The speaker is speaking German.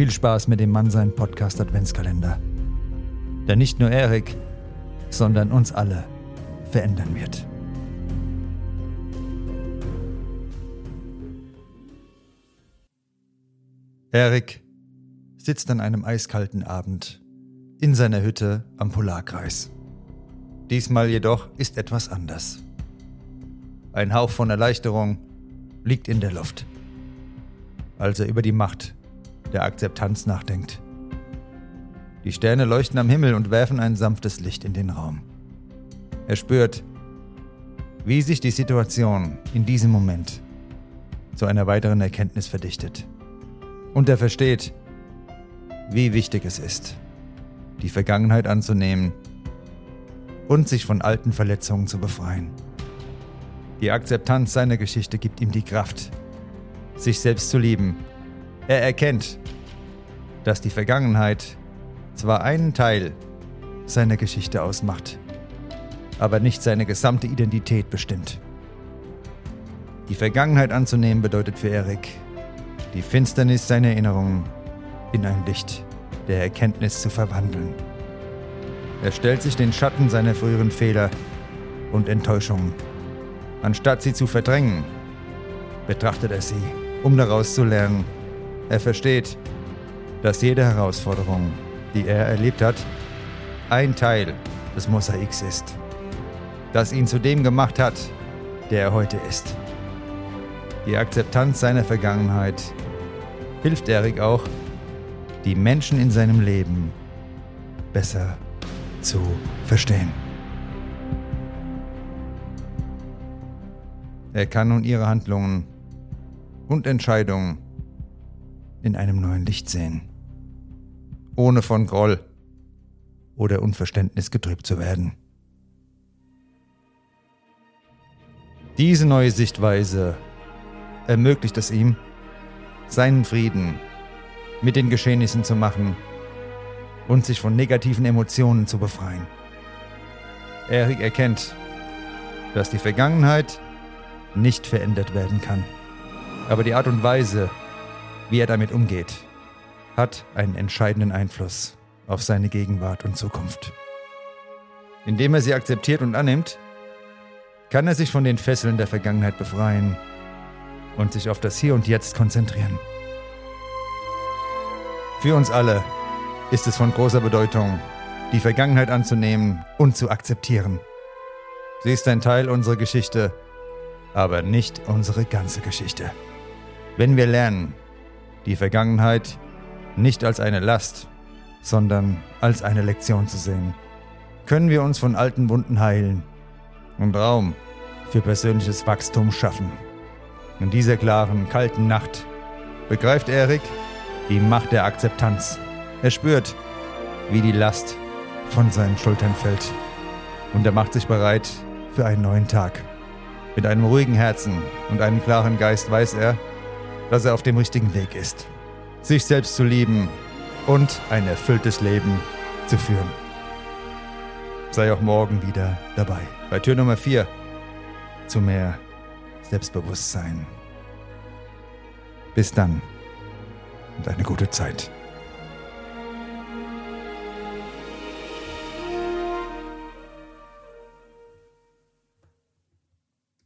Viel Spaß mit dem Mann sein Podcast Adventskalender. Der nicht nur Erik, sondern uns alle verändern wird. Erik sitzt an einem eiskalten Abend in seiner Hütte am Polarkreis. Diesmal jedoch ist etwas anders. Ein Hauch von Erleichterung liegt in der Luft, als er über die Macht der Akzeptanz nachdenkt. Die Sterne leuchten am Himmel und werfen ein sanftes Licht in den Raum. Er spürt, wie sich die Situation in diesem Moment zu einer weiteren Erkenntnis verdichtet. Und er versteht, wie wichtig es ist, die Vergangenheit anzunehmen und sich von alten Verletzungen zu befreien. Die Akzeptanz seiner Geschichte gibt ihm die Kraft, sich selbst zu lieben er erkennt, dass die Vergangenheit zwar einen Teil seiner Geschichte ausmacht, aber nicht seine gesamte Identität bestimmt. Die Vergangenheit anzunehmen bedeutet für Erik, die Finsternis seiner Erinnerungen in ein Licht der Erkenntnis zu verwandeln. Er stellt sich den Schatten seiner früheren Fehler und Enttäuschungen. Anstatt sie zu verdrängen, betrachtet er sie, um daraus zu lernen er versteht, dass jede Herausforderung, die er erlebt hat, ein Teil des Mosaiks ist, das ihn zu dem gemacht hat, der er heute ist. Die Akzeptanz seiner Vergangenheit hilft Erik auch, die Menschen in seinem Leben besser zu verstehen. Er kann nun ihre Handlungen und Entscheidungen in einem neuen Licht sehen, ohne von Groll oder Unverständnis getrübt zu werden. Diese neue Sichtweise ermöglicht es ihm, seinen Frieden mit den Geschehnissen zu machen und sich von negativen Emotionen zu befreien. Erik erkennt, dass die Vergangenheit nicht verändert werden kann, aber die Art und Weise, wie er damit umgeht, hat einen entscheidenden Einfluss auf seine Gegenwart und Zukunft. Indem er sie akzeptiert und annimmt, kann er sich von den Fesseln der Vergangenheit befreien und sich auf das Hier und Jetzt konzentrieren. Für uns alle ist es von großer Bedeutung, die Vergangenheit anzunehmen und zu akzeptieren. Sie ist ein Teil unserer Geschichte, aber nicht unsere ganze Geschichte. Wenn wir lernen, die Vergangenheit nicht als eine Last, sondern als eine Lektion zu sehen. Können wir uns von alten Wunden heilen und Raum für persönliches Wachstum schaffen. In dieser klaren, kalten Nacht begreift Erik die Macht der Akzeptanz. Er spürt, wie die Last von seinen Schultern fällt. Und er macht sich bereit für einen neuen Tag. Mit einem ruhigen Herzen und einem klaren Geist weiß er, dass er auf dem richtigen Weg ist, sich selbst zu lieben und ein erfülltes Leben zu führen. Sei auch morgen wieder dabei. Bei Tür Nummer 4 zu mehr Selbstbewusstsein. Bis dann und eine gute Zeit.